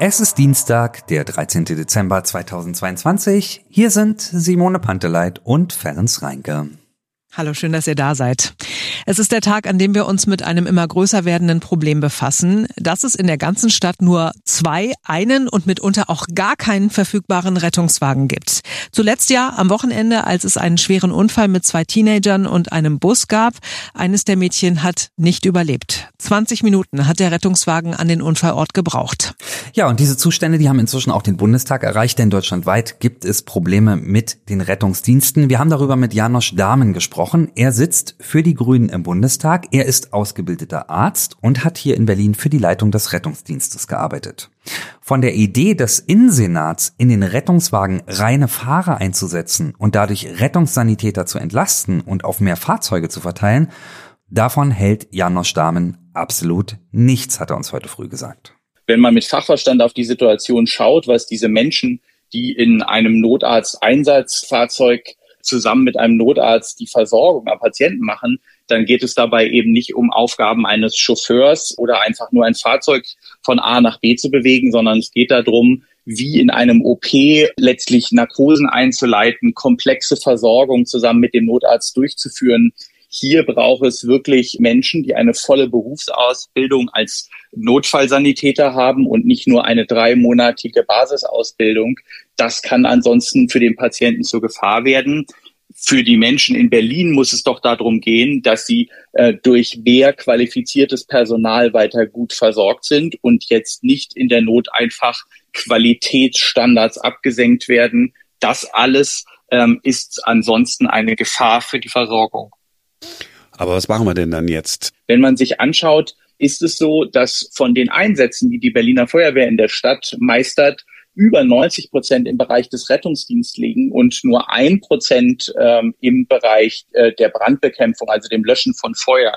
Es ist Dienstag, der 13. Dezember 2022. Hier sind Simone Panteleit und Ferenc Reinke. Hallo, schön, dass ihr da seid. Es ist der Tag, an dem wir uns mit einem immer größer werdenden Problem befassen, dass es in der ganzen Stadt nur zwei, einen und mitunter auch gar keinen verfügbaren Rettungswagen gibt. Zuletzt ja am Wochenende, als es einen schweren Unfall mit zwei Teenagern und einem Bus gab. Eines der Mädchen hat nicht überlebt. 20 Minuten hat der Rettungswagen an den Unfallort gebraucht. Ja, und diese Zustände, die haben inzwischen auch den Bundestag erreicht, denn deutschlandweit gibt es Probleme mit den Rettungsdiensten. Wir haben darüber mit Janosch Dahmen gesprochen gesprochen. Er sitzt für die Grünen im Bundestag. Er ist ausgebildeter Arzt und hat hier in Berlin für die Leitung des Rettungsdienstes gearbeitet. Von der Idee des Innensenats, in den Rettungswagen reine Fahrer einzusetzen und dadurch Rettungssanitäter zu entlasten und auf mehr Fahrzeuge zu verteilen, davon hält Janos Dahmen absolut nichts, hat er uns heute früh gesagt. Wenn man mit Fachverstand auf die Situation schaut, was diese Menschen, die in einem Notarzteinsatzfahrzeug zusammen mit einem Notarzt die Versorgung am Patienten machen, dann geht es dabei eben nicht um Aufgaben eines Chauffeurs oder einfach nur ein Fahrzeug von A nach B zu bewegen, sondern es geht darum, wie in einem OP letztlich Narkosen einzuleiten, komplexe Versorgung zusammen mit dem Notarzt durchzuführen. Hier braucht es wirklich Menschen, die eine volle Berufsausbildung als Notfallsanitäter haben und nicht nur eine dreimonatige Basisausbildung. Das kann ansonsten für den Patienten zur Gefahr werden für die Menschen in Berlin muss es doch darum gehen, dass sie äh, durch mehr qualifiziertes Personal weiter gut versorgt sind und jetzt nicht in der Not einfach Qualitätsstandards abgesenkt werden. Das alles ähm, ist ansonsten eine Gefahr für die Versorgung. Aber was machen wir denn dann jetzt? Wenn man sich anschaut, ist es so, dass von den Einsätzen, die die Berliner Feuerwehr in der Stadt meistert, über 90 Prozent im Bereich des Rettungsdienstes liegen und nur ein Prozent ähm, im Bereich äh, der Brandbekämpfung, also dem Löschen von Feuer.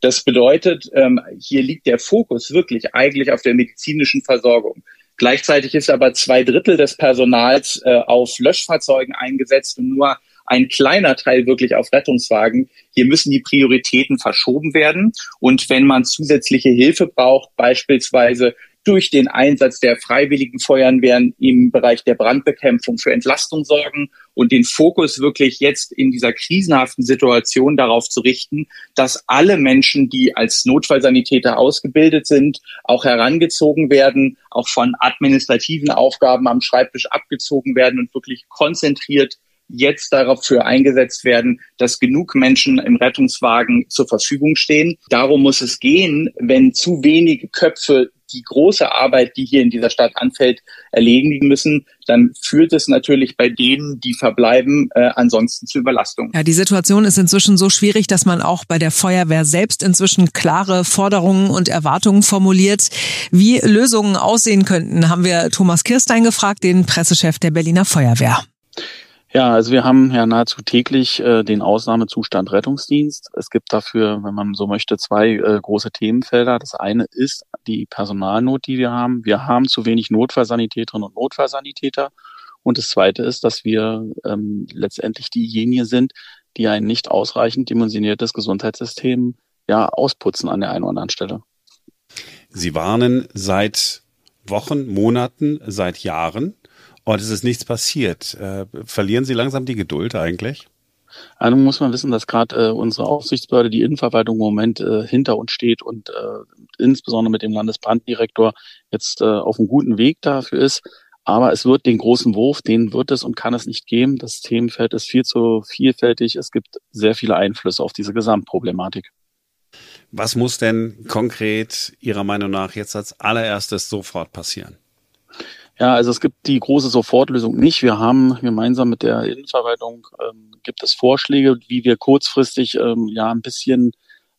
Das bedeutet, ähm, hier liegt der Fokus wirklich eigentlich auf der medizinischen Versorgung. Gleichzeitig ist aber zwei Drittel des Personals äh, auf Löschfahrzeugen eingesetzt und nur ein kleiner Teil wirklich auf Rettungswagen. Hier müssen die Prioritäten verschoben werden. Und wenn man zusätzliche Hilfe braucht, beispielsweise durch den Einsatz der freiwilligen Feuerwehren im Bereich der Brandbekämpfung für Entlastung sorgen und den Fokus wirklich jetzt in dieser krisenhaften Situation darauf zu richten, dass alle Menschen, die als Notfallsanitäter ausgebildet sind, auch herangezogen werden, auch von administrativen Aufgaben am Schreibtisch abgezogen werden und wirklich konzentriert jetzt dafür eingesetzt werden, dass genug Menschen im Rettungswagen zur Verfügung stehen. Darum muss es gehen, wenn zu wenige Köpfe die große Arbeit, die hier in dieser Stadt anfällt, erledigen müssen, dann führt es natürlich bei denen, die verbleiben, äh, ansonsten zu Überlastung. Ja, die Situation ist inzwischen so schwierig, dass man auch bei der Feuerwehr selbst inzwischen klare Forderungen und Erwartungen formuliert. Wie Lösungen aussehen könnten, haben wir Thomas Kirstein gefragt, den Pressechef der Berliner Feuerwehr. Ja, also wir haben ja nahezu täglich äh, den Ausnahmezustand Rettungsdienst. Es gibt dafür, wenn man so möchte, zwei äh, große Themenfelder. Das eine ist die Personalnot, die wir haben. Wir haben zu wenig Notfallsanitäterinnen und Notfallsanitäter. Und das zweite ist, dass wir ähm, letztendlich diejenigen sind, die ein nicht ausreichend dimensioniertes Gesundheitssystem ja ausputzen an der einen oder anderen Stelle. Sie warnen seit Wochen, Monaten, seit Jahren und es ist nichts passiert. Äh, verlieren Sie langsam die Geduld eigentlich? Also muss man wissen, dass gerade äh, unsere Aufsichtsbehörde, die Innenverwaltung im Moment äh, hinter uns steht und äh, insbesondere mit dem Landesbranddirektor jetzt äh, auf einem guten Weg dafür ist. Aber es wird den großen Wurf, den wird es und kann es nicht geben. Das Themenfeld ist viel zu vielfältig. Es gibt sehr viele Einflüsse auf diese Gesamtproblematik. Was muss denn konkret Ihrer Meinung nach jetzt als allererstes sofort passieren? Ja, also es gibt die große Sofortlösung nicht. Wir haben gemeinsam mit der Innenverwaltung ähm, gibt es Vorschläge, wie wir kurzfristig ähm, ja ein bisschen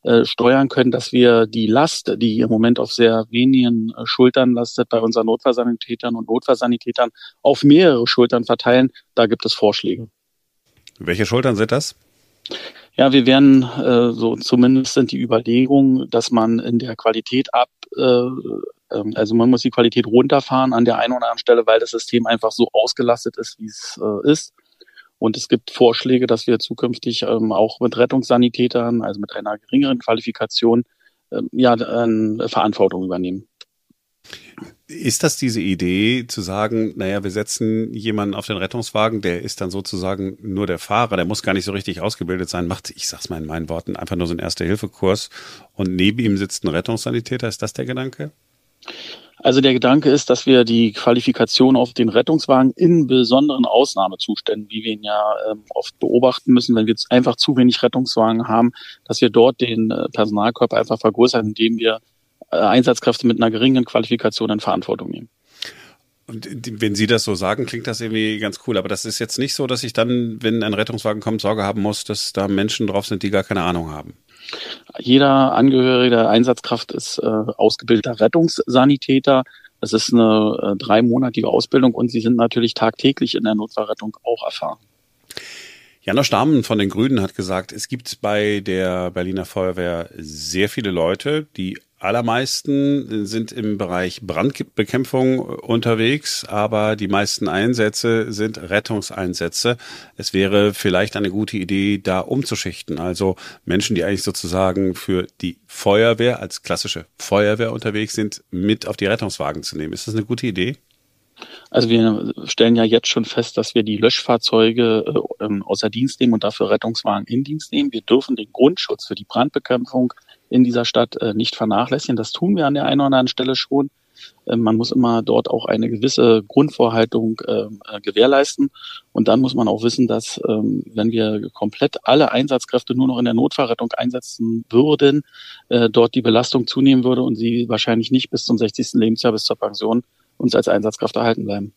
äh, steuern können, dass wir die Last, die im Moment auf sehr wenigen äh, Schultern lastet, bei unseren Notfallsanitätern und Notfallsanitätern auf mehrere Schultern verteilen. Da gibt es Vorschläge. Welche Schultern sind das? Ja, wir werden äh, so zumindest sind die Überlegungen, dass man in der Qualität ab äh, ähm, also man muss die Qualität runterfahren an der einen oder anderen Stelle, weil das System einfach so ausgelastet ist, wie es äh, ist. Und es gibt Vorschläge, dass wir zukünftig ähm, auch mit Rettungssanitätern, also mit einer geringeren Qualifikation, ähm, ja, äh, Verantwortung übernehmen. Ist das diese Idee zu sagen, naja, wir setzen jemanden auf den Rettungswagen, der ist dann sozusagen nur der Fahrer, der muss gar nicht so richtig ausgebildet sein, macht, ich sag's mal in meinen Worten, einfach nur so einen Erste-Hilfe-Kurs und neben ihm sitzt ein Rettungssanitäter, ist das der Gedanke? Also der Gedanke ist, dass wir die Qualifikation auf den Rettungswagen in besonderen Ausnahmezuständen, wie wir ihn ja ähm, oft beobachten müssen, wenn wir einfach zu wenig Rettungswagen haben, dass wir dort den äh, Personalkörper einfach vergrößern, indem wir äh, Einsatzkräfte mit einer geringen Qualifikation in Verantwortung nehmen. Und wenn Sie das so sagen, klingt das irgendwie ganz cool. Aber das ist jetzt nicht so, dass ich dann, wenn ein Rettungswagen kommt, Sorge haben muss, dass da Menschen drauf sind, die gar keine Ahnung haben. Jeder Angehörige der Einsatzkraft ist äh, ausgebildeter Rettungssanitäter. Das ist eine äh, dreimonatige Ausbildung und sie sind natürlich tagtäglich in der Notfallrettung auch erfahren. Janosch Dahmen von den Grünen hat gesagt, es gibt bei der Berliner Feuerwehr sehr viele Leute, die allermeisten sind im Bereich Brandbekämpfung unterwegs, aber die meisten Einsätze sind Rettungseinsätze. Es wäre vielleicht eine gute Idee, da umzuschichten. Also Menschen, die eigentlich sozusagen für die Feuerwehr als klassische Feuerwehr unterwegs sind, mit auf die Rettungswagen zu nehmen. Ist das eine gute Idee? Also wir stellen ja jetzt schon fest, dass wir die Löschfahrzeuge äh, ähm, außer Dienst nehmen und dafür Rettungswagen in Dienst nehmen. Wir dürfen den Grundschutz für die Brandbekämpfung in dieser Stadt äh, nicht vernachlässigen. Das tun wir an der einen oder anderen Stelle schon. Ähm, man muss immer dort auch eine gewisse Grundvorhaltung ähm, äh, gewährleisten. Und dann muss man auch wissen, dass ähm, wenn wir komplett alle Einsatzkräfte nur noch in der Notfallrettung einsetzen würden, äh, dort die Belastung zunehmen würde und sie wahrscheinlich nicht bis zum 60. Lebensjahr bis zur Pension uns als Einsatzkraft erhalten bleiben.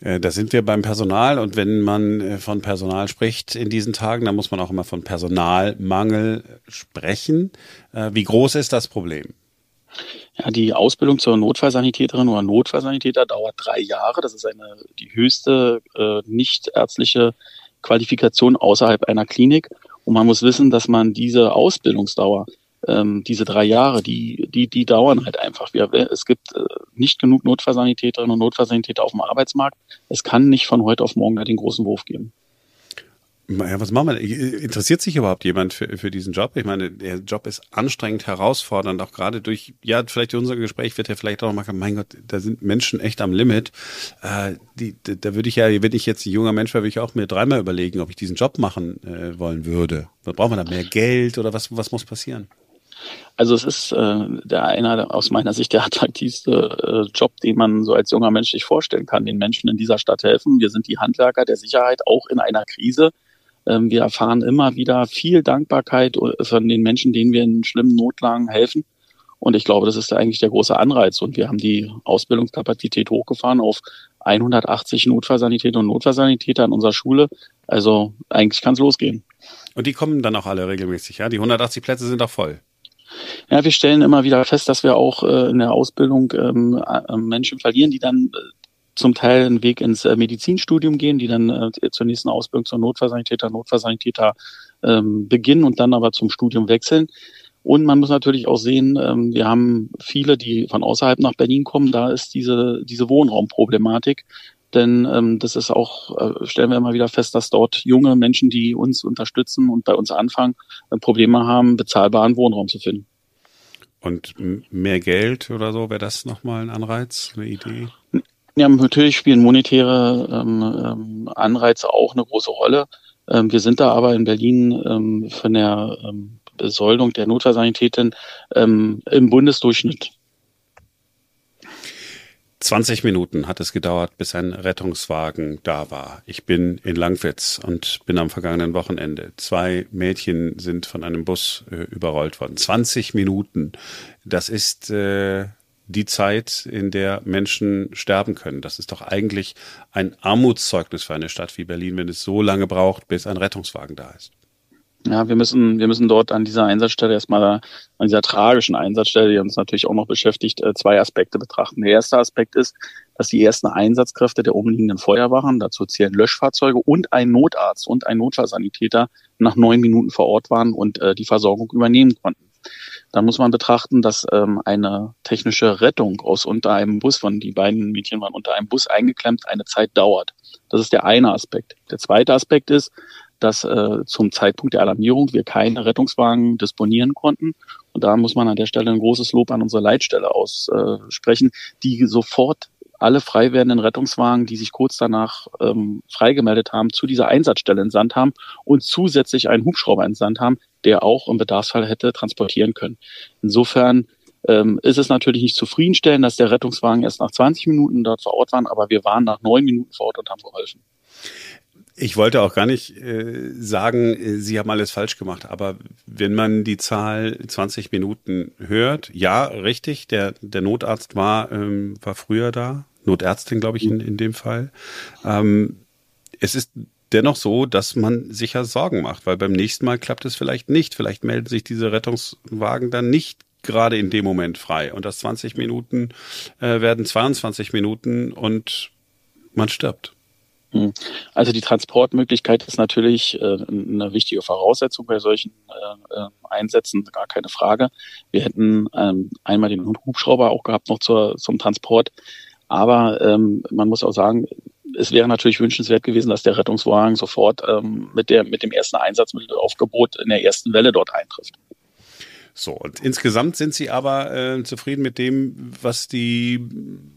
Äh, da sind wir beim Personal und wenn man äh, von Personal spricht in diesen Tagen, dann muss man auch immer von Personalmangel sprechen. Äh, wie groß ist das Problem? Ja, die Ausbildung zur Notfallsanitäterin oder Notfallsanitäter dauert drei Jahre. Das ist eine die höchste äh, nichtärztliche Qualifikation außerhalb einer Klinik. Und man muss wissen, dass man diese Ausbildungsdauer ähm, diese drei Jahre, die, die, die dauern halt einfach. Wir, es gibt äh, nicht genug Notfallsanitäterinnen und Notfallsanitäter auf dem Arbeitsmarkt. Es kann nicht von heute auf morgen den großen Wurf geben. Ja, was machen wir? Interessiert sich überhaupt jemand für, für diesen Job? Ich meine, der Job ist anstrengend, herausfordernd, auch gerade durch, ja, vielleicht unser Gespräch wird ja vielleicht auch mal, mein Gott, da sind Menschen echt am Limit. Äh, die, da würde ich ja, wenn ich jetzt ein junger Mensch wäre, würde ich auch mir dreimal überlegen, ob ich diesen Job machen äh, wollen würde. Brauchen wir da? Mehr Geld oder was, was muss passieren? Also es ist äh, der einer aus meiner Sicht der attraktivste äh, Job, den man so als junger Mensch sich vorstellen kann, den Menschen in dieser Stadt helfen. Wir sind die Handwerker der Sicherheit, auch in einer Krise. Ähm, wir erfahren immer wieder viel Dankbarkeit äh, von den Menschen, denen wir in schlimmen Notlagen helfen. Und ich glaube, das ist eigentlich der große Anreiz. Und wir haben die Ausbildungskapazität hochgefahren auf 180 Notfallsanitäter und Notfallsanitäter an unserer Schule. Also eigentlich kann es losgehen. Und die kommen dann auch alle regelmäßig, ja? Die 180 Plätze sind auch voll. Ja, wir stellen immer wieder fest, dass wir auch äh, in der Ausbildung ähm, äh, Menschen verlieren, die dann äh, zum Teil einen Weg ins äh, Medizinstudium gehen, die dann äh, zur nächsten Ausbildung zur Notfallsanitäter, Notfallsanitäter ähm, beginnen und dann aber zum Studium wechseln. Und man muss natürlich auch sehen, ähm, wir haben viele, die von außerhalb nach Berlin kommen, da ist diese, diese Wohnraumproblematik. Denn ähm, das ist auch, äh, stellen wir immer wieder fest, dass dort junge Menschen, die uns unterstützen und bei uns anfangen, äh, Probleme haben, bezahlbaren Wohnraum zu finden. Und mehr Geld oder so, wäre das nochmal ein Anreiz, eine Idee? Ja, natürlich spielen monetäre ähm, ähm, Anreize auch eine große Rolle. Ähm, wir sind da aber in Berlin ähm, von der ähm, Besoldung der Notfallsanitäten ähm, im Bundesdurchschnitt. 20 Minuten hat es gedauert, bis ein Rettungswagen da war. Ich bin in Langwitz und bin am vergangenen Wochenende. Zwei Mädchen sind von einem Bus äh, überrollt worden. 20 Minuten. Das ist äh, die Zeit, in der Menschen sterben können. Das ist doch eigentlich ein Armutszeugnis für eine Stadt wie Berlin, wenn es so lange braucht, bis ein Rettungswagen da ist. Ja, wir müssen, wir müssen dort an dieser Einsatzstelle erstmal, an dieser tragischen Einsatzstelle, die uns natürlich auch noch beschäftigt, äh, zwei Aspekte betrachten. Der erste Aspekt ist, dass die ersten Einsatzkräfte der umliegenden Feuerwachen, dazu zählen Löschfahrzeuge und ein Notarzt und ein Notfallsanitäter nach neun Minuten vor Ort waren und äh, die Versorgung übernehmen konnten. Dann muss man betrachten, dass ähm, eine technische Rettung aus unter einem Bus, von die beiden Mädchen waren unter einem Bus eingeklemmt, eine Zeit dauert. Das ist der eine Aspekt. Der zweite Aspekt ist, dass äh, zum Zeitpunkt der Alarmierung wir keine Rettungswagen disponieren konnten Und da muss man an der Stelle ein großes Lob an unsere Leitstelle aussprechen, die sofort alle frei werdenden Rettungswagen, die sich kurz danach ähm, freigemeldet haben, zu dieser Einsatzstelle entsandt haben und zusätzlich einen Hubschrauber entsandt haben, der auch im Bedarfsfall hätte transportieren können. Insofern ähm, ist es natürlich nicht zufriedenstellend, dass der Rettungswagen erst nach 20 Minuten dort vor Ort waren, aber wir waren nach neun Minuten vor Ort und haben geholfen. Ich wollte auch gar nicht äh, sagen, äh, Sie haben alles falsch gemacht, aber wenn man die Zahl 20 Minuten hört, ja, richtig, der, der Notarzt war, ähm, war früher da, Notärztin, glaube ich, in, in dem Fall. Ähm, es ist dennoch so, dass man sich ja Sorgen macht, weil beim nächsten Mal klappt es vielleicht nicht. Vielleicht melden sich diese Rettungswagen dann nicht gerade in dem Moment frei. Und das 20 Minuten äh, werden 22 Minuten und man stirbt. Hm. Also die Transportmöglichkeit ist natürlich äh, eine wichtige Voraussetzung bei solchen äh, äh, Einsätzen, gar keine Frage. Wir hätten ähm, einmal den Hubschrauber auch gehabt noch zur, zum Transport. Aber ähm, man muss auch sagen, es wäre natürlich wünschenswert gewesen, dass der Rettungswagen sofort ähm, mit, der, mit dem ersten Einsatzmittelaufgebot in der ersten Welle dort eintrifft. So, und insgesamt sind Sie aber äh, zufrieden mit dem, was die,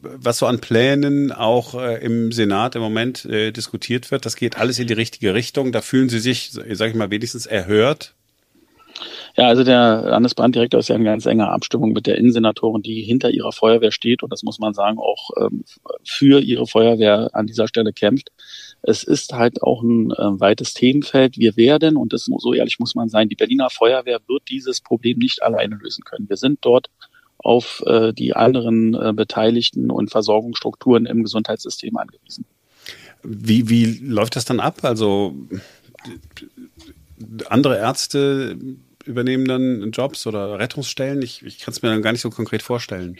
was so an Plänen auch äh, im Senat im Moment äh, diskutiert wird. Das geht alles in die richtige Richtung. Da fühlen Sie sich, sage ich mal, wenigstens erhört. Ja, also der Landesbranddirektor ist ja in ganz enger Abstimmung mit der Innensenatorin, die hinter ihrer Feuerwehr steht und das muss man sagen, auch ähm, für ihre Feuerwehr an dieser Stelle kämpft. Es ist halt auch ein äh, weites Themenfeld. Wir werden, und das so ehrlich muss man sein, die Berliner Feuerwehr wird dieses Problem nicht alleine lösen können. Wir sind dort auf äh, die anderen äh, Beteiligten und Versorgungsstrukturen im Gesundheitssystem angewiesen. Wie, wie läuft das dann ab? Also andere Ärzte übernehmen dann Jobs oder Rettungsstellen? Ich, ich kann es mir dann gar nicht so konkret vorstellen.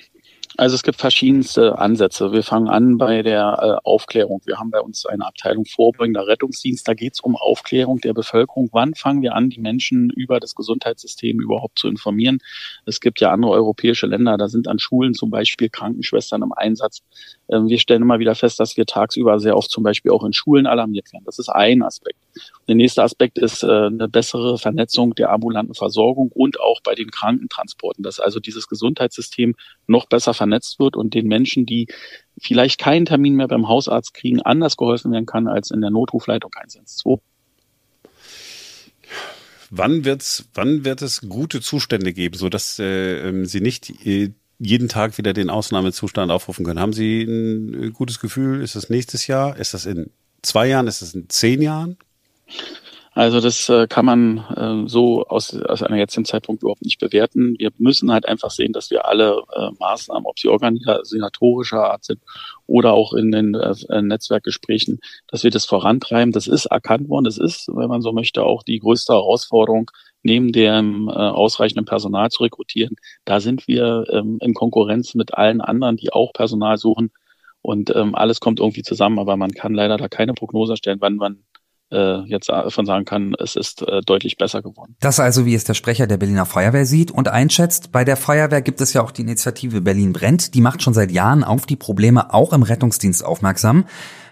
Also es gibt verschiedenste Ansätze. Wir fangen an bei der äh, Aufklärung. Wir haben bei uns eine Abteilung vorbeugender Rettungsdienst. Da geht es um Aufklärung der Bevölkerung. Wann fangen wir an, die Menschen über das Gesundheitssystem überhaupt zu informieren? Es gibt ja andere europäische Länder, da sind an Schulen zum Beispiel Krankenschwestern im Einsatz. Ähm, wir stellen immer wieder fest, dass wir tagsüber sehr oft zum Beispiel auch in Schulen alarmiert werden. Das ist ein Aspekt. Der nächste Aspekt ist äh, eine bessere Vernetzung der ambulanten Versorgung und auch bei den Krankentransporten, dass also dieses Gesundheitssystem noch besser vernetzt wird und den Menschen, die vielleicht keinen Termin mehr beim Hausarzt kriegen, anders geholfen werden kann als in der Notrufleitung 112. Wann wird's, wann wird es gute Zustände geben, so dass äh, ähm, Sie nicht äh, jeden Tag wieder den Ausnahmezustand aufrufen können? Haben Sie ein äh, gutes Gefühl? Ist das nächstes Jahr? Ist das in zwei Jahren? Ist das in zehn Jahren? Also das äh, kann man äh, so aus, aus einem jetzigen Zeitpunkt überhaupt nicht bewerten. Wir müssen halt einfach sehen, dass wir alle äh, Maßnahmen, ob sie organisatorischer Art sind oder auch in den äh, Netzwerkgesprächen, dass wir das vorantreiben. Das ist erkannt worden. Das ist, wenn man so möchte, auch die größte Herausforderung, neben dem äh, ausreichenden Personal zu rekrutieren. Da sind wir ähm, in Konkurrenz mit allen anderen, die auch Personal suchen. Und ähm, alles kommt irgendwie zusammen, aber man kann leider da keine Prognose stellen, wann man äh, jetzt davon sagen kann, es ist äh, deutlich besser geworden. Das also, wie es der Sprecher der Berliner Feuerwehr sieht und einschätzt. Bei der Feuerwehr gibt es ja auch die Initiative Berlin brennt. Die macht schon seit Jahren auf die Probleme auch im Rettungsdienst aufmerksam.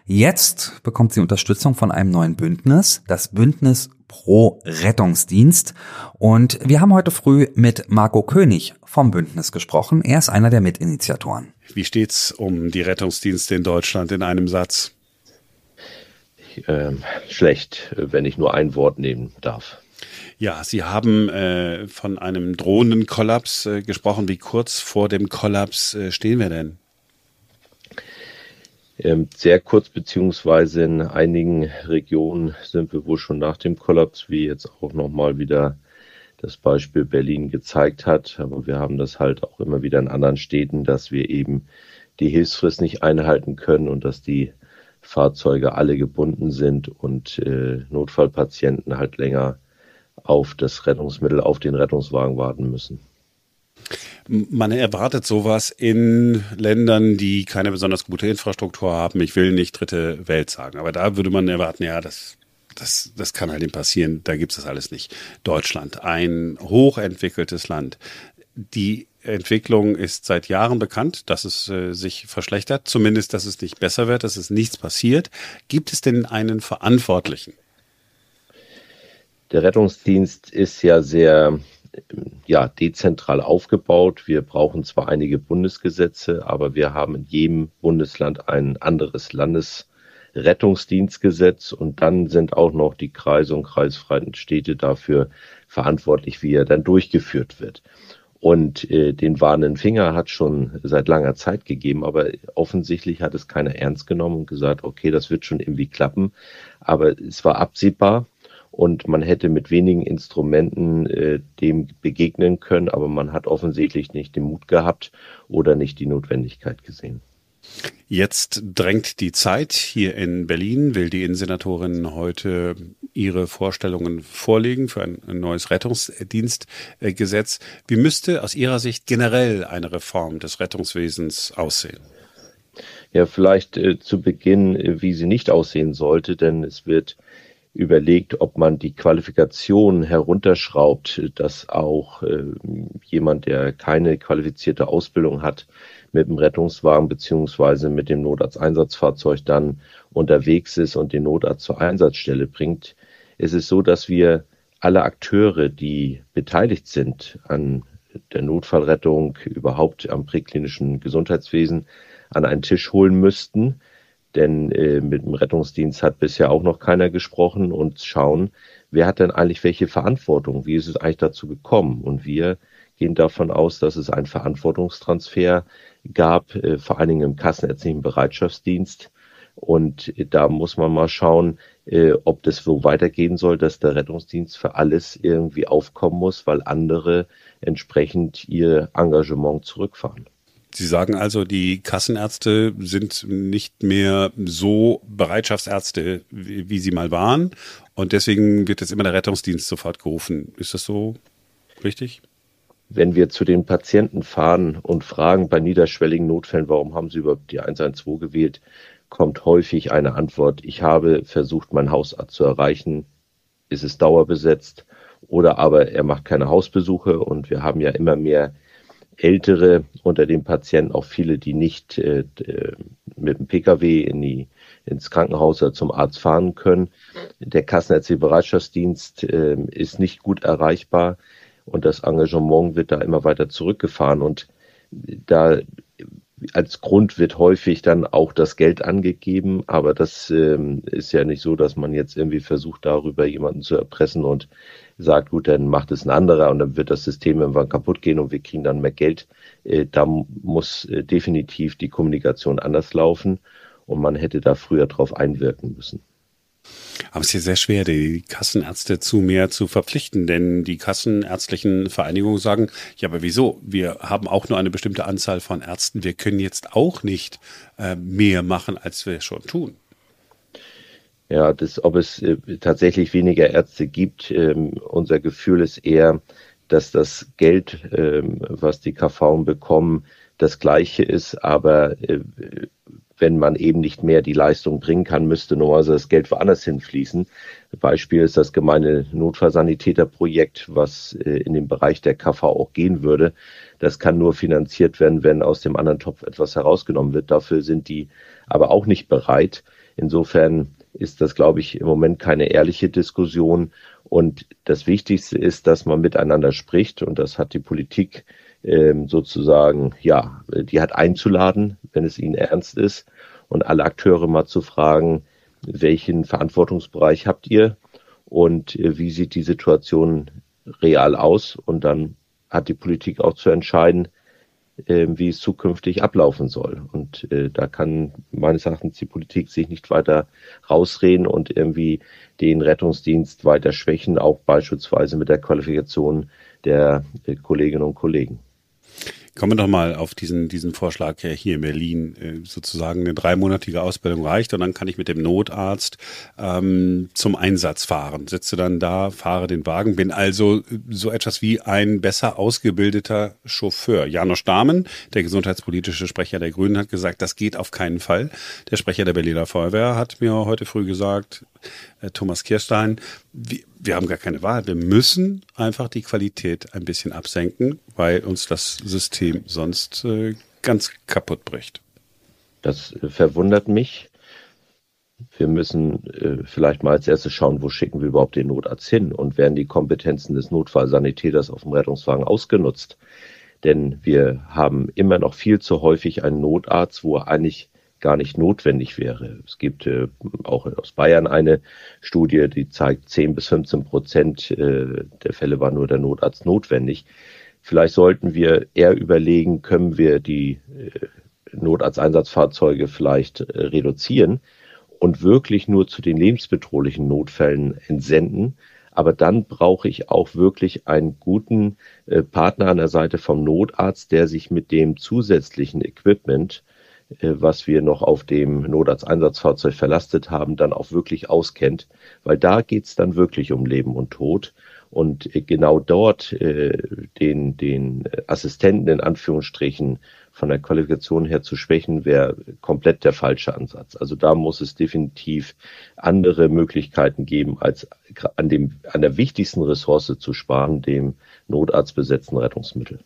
Jetzt bekommt sie Unterstützung von einem neuen Bündnis, das Bündnis pro Rettungsdienst. Und wir haben heute früh mit Marco König vom Bündnis gesprochen. Er ist einer der Mitinitiatoren. Wie steht's um die Rettungsdienste in Deutschland in einem Satz? Äh, schlecht, wenn ich nur ein Wort nehmen darf. Ja, Sie haben äh, von einem drohenden Kollaps äh, gesprochen. Wie kurz vor dem Kollaps äh, stehen wir denn? Ähm, sehr kurz, beziehungsweise in einigen Regionen sind wir wohl schon nach dem Kollaps, wie jetzt auch nochmal wieder das Beispiel Berlin gezeigt hat. Aber wir haben das halt auch immer wieder in anderen Städten, dass wir eben die Hilfsfrist nicht einhalten können und dass die Fahrzeuge alle gebunden sind und äh, Notfallpatienten halt länger auf das Rettungsmittel, auf den Rettungswagen warten müssen. Man erwartet sowas in Ländern, die keine besonders gute Infrastruktur haben. Ich will nicht dritte Welt sagen, aber da würde man erwarten, ja, das, das, das kann halt eben passieren. Da gibt es das alles nicht. Deutschland, ein hochentwickeltes Land. Die Entwicklung ist seit Jahren bekannt, dass es äh, sich verschlechtert, zumindest, dass es nicht besser wird, dass es nichts passiert. Gibt es denn einen Verantwortlichen? Der Rettungsdienst ist ja sehr ja, dezentral aufgebaut. Wir brauchen zwar einige Bundesgesetze, aber wir haben in jedem Bundesland ein anderes Landesrettungsdienstgesetz und dann sind auch noch die Kreise und kreisfreien Städte dafür verantwortlich, wie er dann durchgeführt wird. Und äh, den warnenden Finger hat schon seit langer Zeit gegeben, aber offensichtlich hat es keiner ernst genommen und gesagt, okay, das wird schon irgendwie klappen. Aber es war absehbar und man hätte mit wenigen Instrumenten äh, dem begegnen können, aber man hat offensichtlich nicht den Mut gehabt oder nicht die Notwendigkeit gesehen. Jetzt drängt die Zeit. Hier in Berlin will die Innensenatorin heute ihre Vorstellungen vorlegen für ein, neues Rettungsdienstgesetz. Wie müsste aus Ihrer Sicht generell eine Reform des Rettungswesens aussehen? Ja, vielleicht äh, zu Beginn, äh, wie sie nicht aussehen sollte, denn es wird überlegt, ob man die Qualifikation herunterschraubt, dass auch äh, jemand, der keine qualifizierte Ausbildung hat, mit dem Rettungswagen beziehungsweise mit dem Notarzteinsatzfahrzeug dann unterwegs ist und den Notarzt zur Einsatzstelle bringt. Es ist so, dass wir alle Akteure, die beteiligt sind an der Notfallrettung, überhaupt am präklinischen Gesundheitswesen, an einen Tisch holen müssten. Denn äh, mit dem Rettungsdienst hat bisher auch noch keiner gesprochen und schauen, wer hat denn eigentlich welche Verantwortung? Wie ist es eigentlich dazu gekommen? Und wir gehen davon aus, dass es einen Verantwortungstransfer gab, äh, vor allen Dingen im kassenärztlichen Bereitschaftsdienst. Und äh, da muss man mal schauen, äh, ob das so weitergehen soll, dass der Rettungsdienst für alles irgendwie aufkommen muss, weil andere entsprechend ihr Engagement zurückfahren. Sie sagen also, die Kassenärzte sind nicht mehr so Bereitschaftsärzte, wie, wie sie mal waren. Und deswegen wird jetzt immer der Rettungsdienst sofort gerufen. Ist das so richtig? Wenn wir zu den Patienten fahren und fragen bei niederschwelligen Notfällen, warum haben Sie überhaupt die 112 gewählt, kommt häufig eine Antwort, ich habe versucht, meinen Hausarzt zu erreichen, ist es dauerbesetzt oder aber er macht keine Hausbesuche und wir haben ja immer mehr Ältere unter den Patienten, auch viele, die nicht äh, mit dem Pkw in die, ins Krankenhaus oder zum Arzt fahren können. Der Kassenärztliche Bereitschaftsdienst äh, ist nicht gut erreichbar und das Engagement wird da immer weiter zurückgefahren und da als Grund wird häufig dann auch das Geld angegeben, aber das ähm, ist ja nicht so, dass man jetzt irgendwie versucht, darüber jemanden zu erpressen und sagt, gut, dann macht es ein anderer und dann wird das System irgendwann kaputt gehen und wir kriegen dann mehr Geld. Äh, da muss äh, definitiv die Kommunikation anders laufen und man hätte da früher drauf einwirken müssen. Aber es ist ja sehr schwer, die Kassenärzte zu mehr zu verpflichten, denn die kassenärztlichen Vereinigungen sagen, ja, aber wieso? Wir haben auch nur eine bestimmte Anzahl von Ärzten. Wir können jetzt auch nicht äh, mehr machen, als wir schon tun. Ja, das, ob es äh, tatsächlich weniger Ärzte gibt, ähm, unser Gefühl ist eher, dass das Geld, ähm, was die KV bekommen, das gleiche ist, aber äh, wenn man eben nicht mehr die Leistung bringen kann, müsste normalerweise das Geld woanders hinfließen. Beispiel ist das gemeine Notfallsanitäterprojekt, was äh, in den Bereich der KV auch gehen würde. Das kann nur finanziert werden, wenn aus dem anderen Topf etwas herausgenommen wird. Dafür sind die aber auch nicht bereit. Insofern ist das, glaube ich, im Moment keine ehrliche Diskussion. Und das Wichtigste ist, dass man miteinander spricht. Und das hat die Politik ähm, sozusagen, ja, die hat einzuladen, wenn es ihnen ernst ist und alle Akteure mal zu fragen, welchen Verantwortungsbereich habt ihr und äh, wie sieht die Situation real aus und dann hat die Politik auch zu entscheiden, äh, wie es zukünftig ablaufen soll. Und äh, da kann meines Erachtens die Politik sich nicht weiter rausreden und irgendwie den Rettungsdienst weiter schwächen, auch beispielsweise mit der Qualifikation der äh, Kolleginnen und Kollegen. Kommen wir doch mal auf diesen, diesen Vorschlag hier in Berlin. Äh, sozusagen eine dreimonatige Ausbildung reicht und dann kann ich mit dem Notarzt ähm, zum Einsatz fahren. Sitze dann da, fahre den Wagen, bin also so etwas wie ein besser ausgebildeter Chauffeur. Janosch Dahmen, der gesundheitspolitische Sprecher der Grünen, hat gesagt, das geht auf keinen Fall. Der Sprecher der Berliner Feuerwehr hat mir heute früh gesagt, äh, Thomas Kirstein, wir, wir haben gar keine Wahl. Wir müssen einfach die Qualität ein bisschen absenken, weil uns das System sonst äh, ganz kaputt bricht. Das äh, verwundert mich. wir müssen äh, vielleicht mal als erstes schauen, wo schicken wir überhaupt den Notarzt hin und werden die Kompetenzen des Notfallsanitäters auf dem Rettungswagen ausgenutzt. Denn wir haben immer noch viel zu häufig einen Notarzt, wo er eigentlich gar nicht notwendig wäre. Es gibt äh, auch aus Bayern eine Studie, die zeigt, 10 bis 15 Prozent äh, der Fälle war nur der Notarzt notwendig. Vielleicht sollten wir eher überlegen, können wir die äh, Notarzteinsatzfahrzeuge vielleicht äh, reduzieren und wirklich nur zu den lebensbedrohlichen Notfällen entsenden. Aber dann brauche ich auch wirklich einen guten äh, Partner an der Seite vom Notarzt, der sich mit dem zusätzlichen Equipment was wir noch auf dem Notarzteinsatzfahrzeug verlastet haben, dann auch wirklich auskennt, weil da geht's dann wirklich um Leben und Tod. Und äh, genau dort äh, den, den Assistenten in Anführungsstrichen von der Qualifikation her zu schwächen, wäre komplett der falsche Ansatz. Also da muss es definitiv andere Möglichkeiten geben, als an, dem, an der wichtigsten Ressource zu sparen, dem notarztbesetzten Rettungsmittel.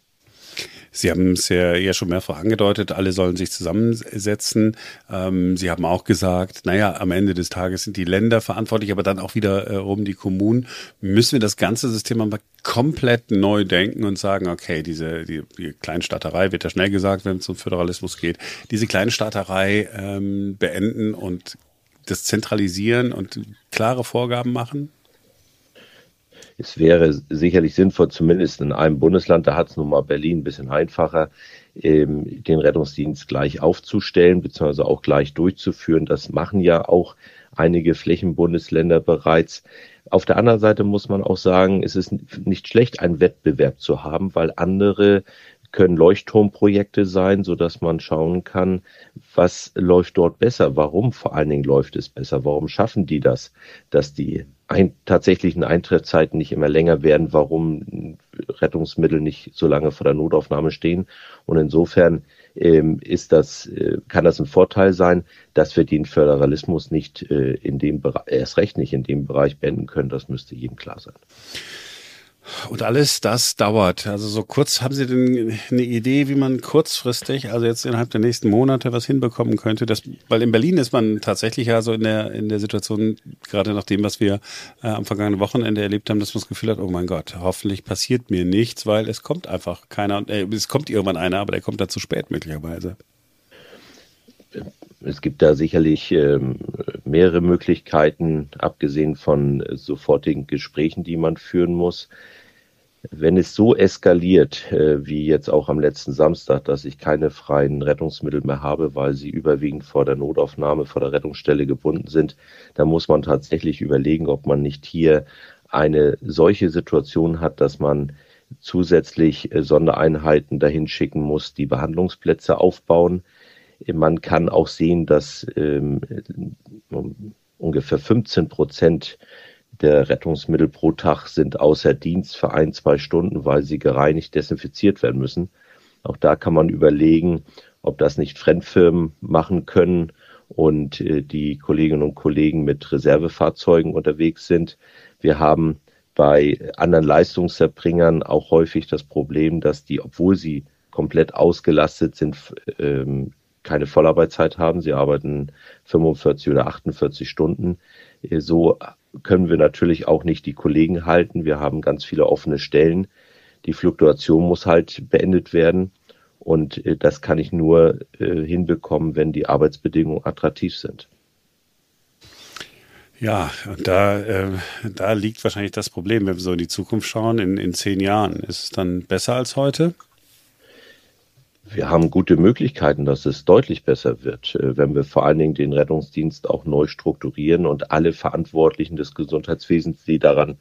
Sie haben es ja, ja schon mehrfach angedeutet, alle sollen sich zusammensetzen. Ähm, Sie haben auch gesagt, naja, am Ende des Tages sind die Länder verantwortlich, aber dann auch wiederum äh, die Kommunen. Müssen wir das ganze System aber komplett neu denken und sagen, okay, diese die, die Kleinstaaterei, wird ja schnell gesagt, wenn es um Föderalismus geht, diese Kleinstaaterei ähm, beenden und das zentralisieren und klare Vorgaben machen? Es wäre sicherlich sinnvoll, zumindest in einem Bundesland, da hat es nun mal Berlin ein bisschen einfacher, ähm, den Rettungsdienst gleich aufzustellen, beziehungsweise auch gleich durchzuführen. Das machen ja auch einige Flächenbundesländer bereits. Auf der anderen Seite muss man auch sagen, es ist nicht schlecht, einen Wettbewerb zu haben, weil andere können Leuchtturmprojekte sein, so dass man schauen kann, was läuft dort besser, warum vor allen Dingen läuft es besser, warum schaffen die das, dass die ein, tatsächlichen Eintrittszeiten nicht immer länger werden, warum Rettungsmittel nicht so lange vor der Notaufnahme stehen. Und insofern ähm, ist das, äh, kann das ein Vorteil sein, dass wir den Föderalismus nicht äh, in dem Bereich, erst recht nicht in dem Bereich beenden können. Das müsste jedem klar sein. Und alles das dauert. Also so kurz, haben Sie denn eine Idee, wie man kurzfristig, also jetzt innerhalb der nächsten Monate was hinbekommen könnte? Das, weil in Berlin ist man tatsächlich ja so in der, in der Situation, gerade nach dem, was wir äh, am vergangenen Wochenende erlebt haben, dass man das Gefühl hat, oh mein Gott, hoffentlich passiert mir nichts, weil es kommt einfach keiner, äh, es kommt irgendwann einer, aber der kommt da zu spät möglicherweise. Es gibt da sicherlich ähm, mehrere Möglichkeiten, abgesehen von sofortigen Gesprächen, die man führen muss. Wenn es so eskaliert, äh, wie jetzt auch am letzten Samstag, dass ich keine freien Rettungsmittel mehr habe, weil sie überwiegend vor der Notaufnahme, vor der Rettungsstelle gebunden sind, dann muss man tatsächlich überlegen, ob man nicht hier eine solche Situation hat, dass man zusätzlich äh, Sondereinheiten dahin schicken muss, die Behandlungsplätze aufbauen. Man kann auch sehen, dass ähm, ungefähr 15 Prozent der Rettungsmittel pro Tag sind außer Dienst für ein, zwei Stunden, weil sie gereinigt, desinfiziert werden müssen. Auch da kann man überlegen, ob das nicht Fremdfirmen machen können und äh, die Kolleginnen und Kollegen mit Reservefahrzeugen unterwegs sind. Wir haben bei anderen Leistungserbringern auch häufig das Problem, dass die, obwohl sie komplett ausgelastet sind, ähm, keine Vollarbeitszeit haben. Sie arbeiten 45 oder 48 Stunden. Äh, so können wir natürlich auch nicht die Kollegen halten. Wir haben ganz viele offene Stellen. Die Fluktuation muss halt beendet werden. Und äh, das kann ich nur äh, hinbekommen, wenn die Arbeitsbedingungen attraktiv sind. Ja, da, äh, da liegt wahrscheinlich das Problem, wenn wir so in die Zukunft schauen, in, in zehn Jahren. Ist es dann besser als heute? Wir haben gute Möglichkeiten, dass es deutlich besser wird, äh, wenn wir vor allen Dingen den Rettungsdienst auch neu strukturieren und alle Verantwortlichen des Gesundheitswesens, die daran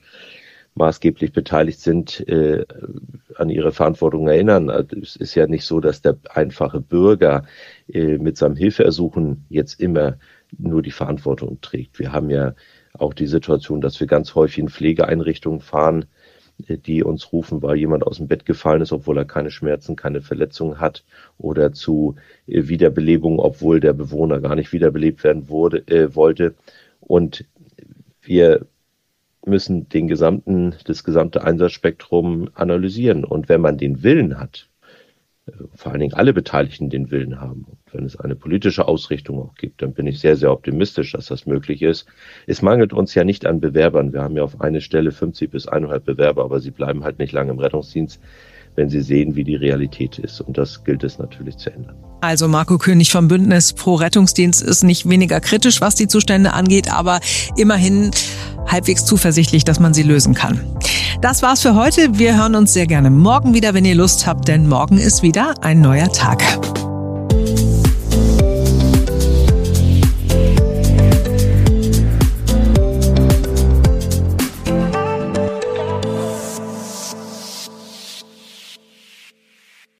maßgeblich beteiligt sind, äh, an ihre Verantwortung erinnern. Also es ist ja nicht so, dass der einfache Bürger äh, mit seinem Hilfeersuchen jetzt immer nur die Verantwortung trägt. Wir haben ja auch die Situation, dass wir ganz häufig in Pflegeeinrichtungen fahren, die uns rufen, weil jemand aus dem Bett gefallen ist, obwohl er keine Schmerzen, keine Verletzungen hat, oder zu äh, Wiederbelebung, obwohl der Bewohner gar nicht wiederbelebt werden wurde, äh, wollte. Und wir müssen den gesamten, das gesamte Einsatzspektrum analysieren. Und wenn man den Willen hat, vor allen Dingen alle Beteiligten den Willen haben. Und wenn es eine politische Ausrichtung auch gibt, dann bin ich sehr, sehr optimistisch, dass das möglich ist. Es mangelt uns ja nicht an Bewerbern. Wir haben ja auf eine Stelle 50 bis 100 Bewerber, aber sie bleiben halt nicht lange im Rettungsdienst wenn sie sehen, wie die Realität ist. Und das gilt es natürlich zu ändern. Also Marco König vom Bündnis Pro Rettungsdienst ist nicht weniger kritisch, was die Zustände angeht, aber immerhin halbwegs zuversichtlich, dass man sie lösen kann. Das war's für heute. Wir hören uns sehr gerne morgen wieder, wenn ihr Lust habt, denn morgen ist wieder ein neuer Tag.